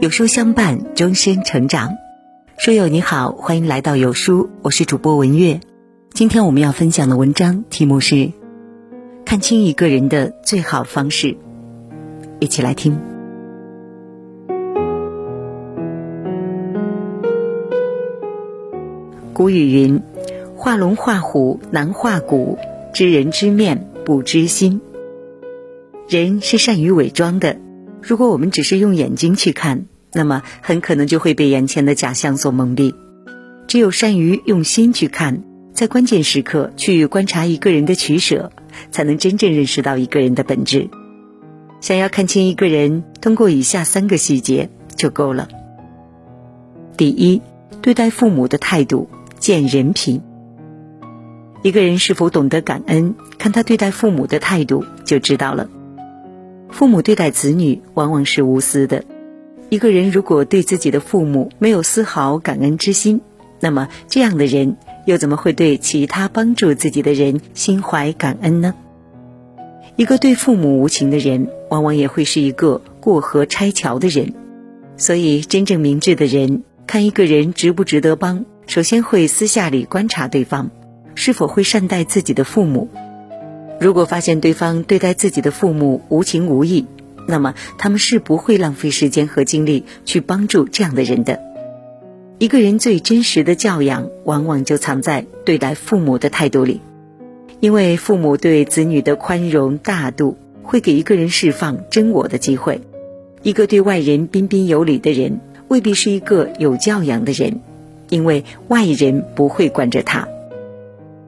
有书相伴，终身成长。书友你好，欢迎来到有书，我是主播文月。今天我们要分享的文章题目是：看清一个人的最好方式。一起来听。古语云：“画龙画虎难画骨，知人知面不知心。”人是善于伪装的。如果我们只是用眼睛去看，那么很可能就会被眼前的假象所蒙蔽。只有善于用心去看，在关键时刻去观察一个人的取舍，才能真正认识到一个人的本质。想要看清一个人，通过以下三个细节就够了。第一，对待父母的态度见人品。一个人是否懂得感恩，看他对待父母的态度就知道了。父母对待子女往往是无私的。一个人如果对自己的父母没有丝毫感恩之心，那么这样的人又怎么会对其他帮助自己的人心怀感恩呢？一个对父母无情的人，往往也会是一个过河拆桥的人。所以，真正明智的人看一个人值不值得帮，首先会私下里观察对方是否会善待自己的父母。如果发现对方对待自己的父母无情无义，那么他们是不会浪费时间和精力去帮助这样的人的。一个人最真实的教养，往往就藏在对待父母的态度里，因为父母对子女的宽容大度，会给一个人释放真我的机会。一个对外人彬彬有礼的人，未必是一个有教养的人，因为外人不会惯着他。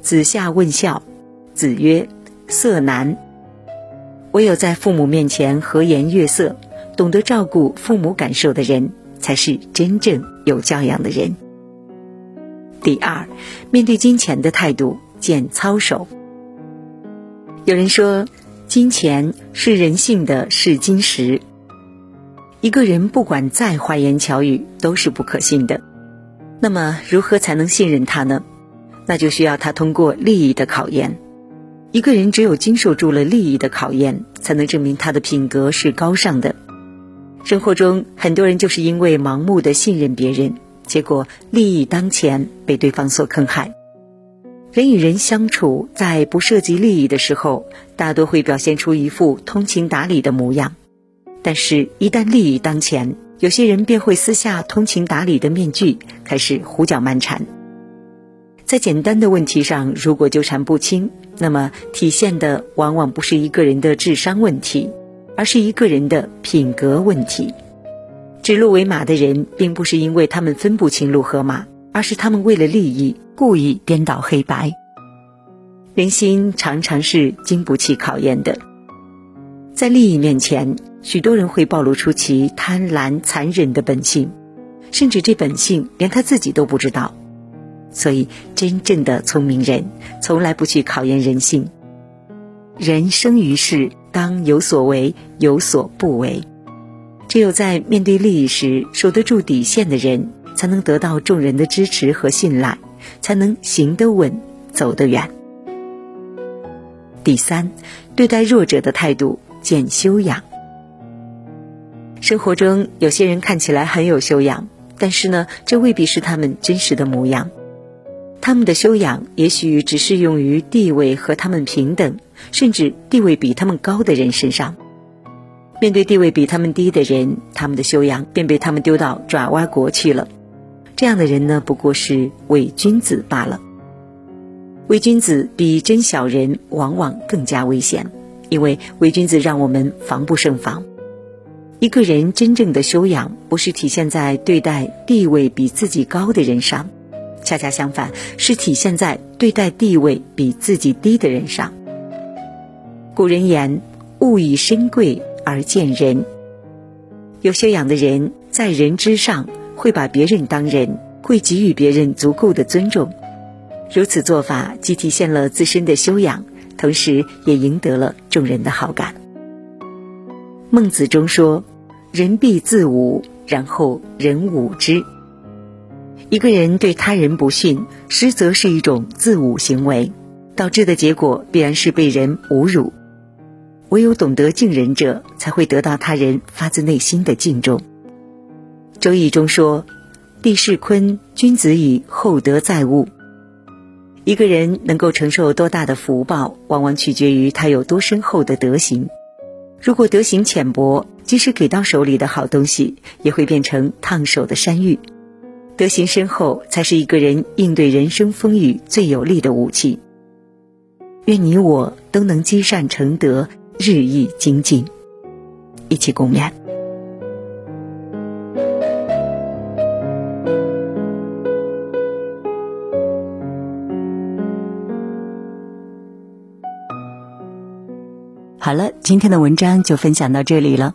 子夏问孝，子曰。色难，唯有在父母面前和颜悦色，懂得照顾父母感受的人，才是真正有教养的人。第二，面对金钱的态度见操守。有人说，金钱是人性的试金石。一个人不管再花言巧语，都是不可信的。那么，如何才能信任他呢？那就需要他通过利益的考验。一个人只有经受住了利益的考验，才能证明他的品格是高尚的。生活中，很多人就是因为盲目的信任别人，结果利益当前被对方所坑害。人与人相处，在不涉及利益的时候，大多会表现出一副通情达理的模样；但是，一旦利益当前，有些人便会撕下通情达理的面具，开始胡搅蛮缠。在简单的问题上，如果纠缠不清。那么，体现的往往不是一个人的智商问题，而是一个人的品格问题。指鹿为马的人，并不是因为他们分不清鹿和马，而是他们为了利益故意颠倒黑白。人心常常是经不起考验的，在利益面前，许多人会暴露出其贪婪、残忍的本性，甚至这本性连他自己都不知道。所以，真正的聪明人从来不去考验人性。人生于世，当有所为，有所不为。只有在面对利益时守得住底线的人，才能得到众人的支持和信赖，才能行得稳，走得远。第三，对待弱者的态度见修养。生活中有些人看起来很有修养，但是呢，这未必是他们真实的模样。他们的修养也许只适用于地位和他们平等，甚至地位比他们高的人身上。面对地位比他们低的人，他们的修养便被他们丢到爪哇国去了。这样的人呢，不过是伪君子罢了。伪君子比真小人往往更加危险，因为伪君子让我们防不胜防。一个人真正的修养，不是体现在对待地位比自己高的人上。恰恰相反，是体现在对待地位比自己低的人上。古人言：“物以身贵而贱人。”有修养的人在人之上，会把别人当人，会给予别人足够的尊重。如此做法，既体现了自身的修养，同时也赢得了众人的好感。孟子中说：“人必自侮，然后人侮之。”一个人对他人不逊，实则是一种自侮行为，导致的结果必然是被人侮辱。唯有懂得敬人者，才会得到他人发自内心的敬重。周易》中说：“地势坤，君子以厚德载物。”一个人能够承受多大的福报，往往取决于他有多深厚的德行。如果德行浅薄，即使给到手里的好东西，也会变成烫手的山芋。德行深厚，才是一个人应对人生风雨最有力的武器。愿你我都能积善成德，日益精进。一起共勉。好了，今天的文章就分享到这里了。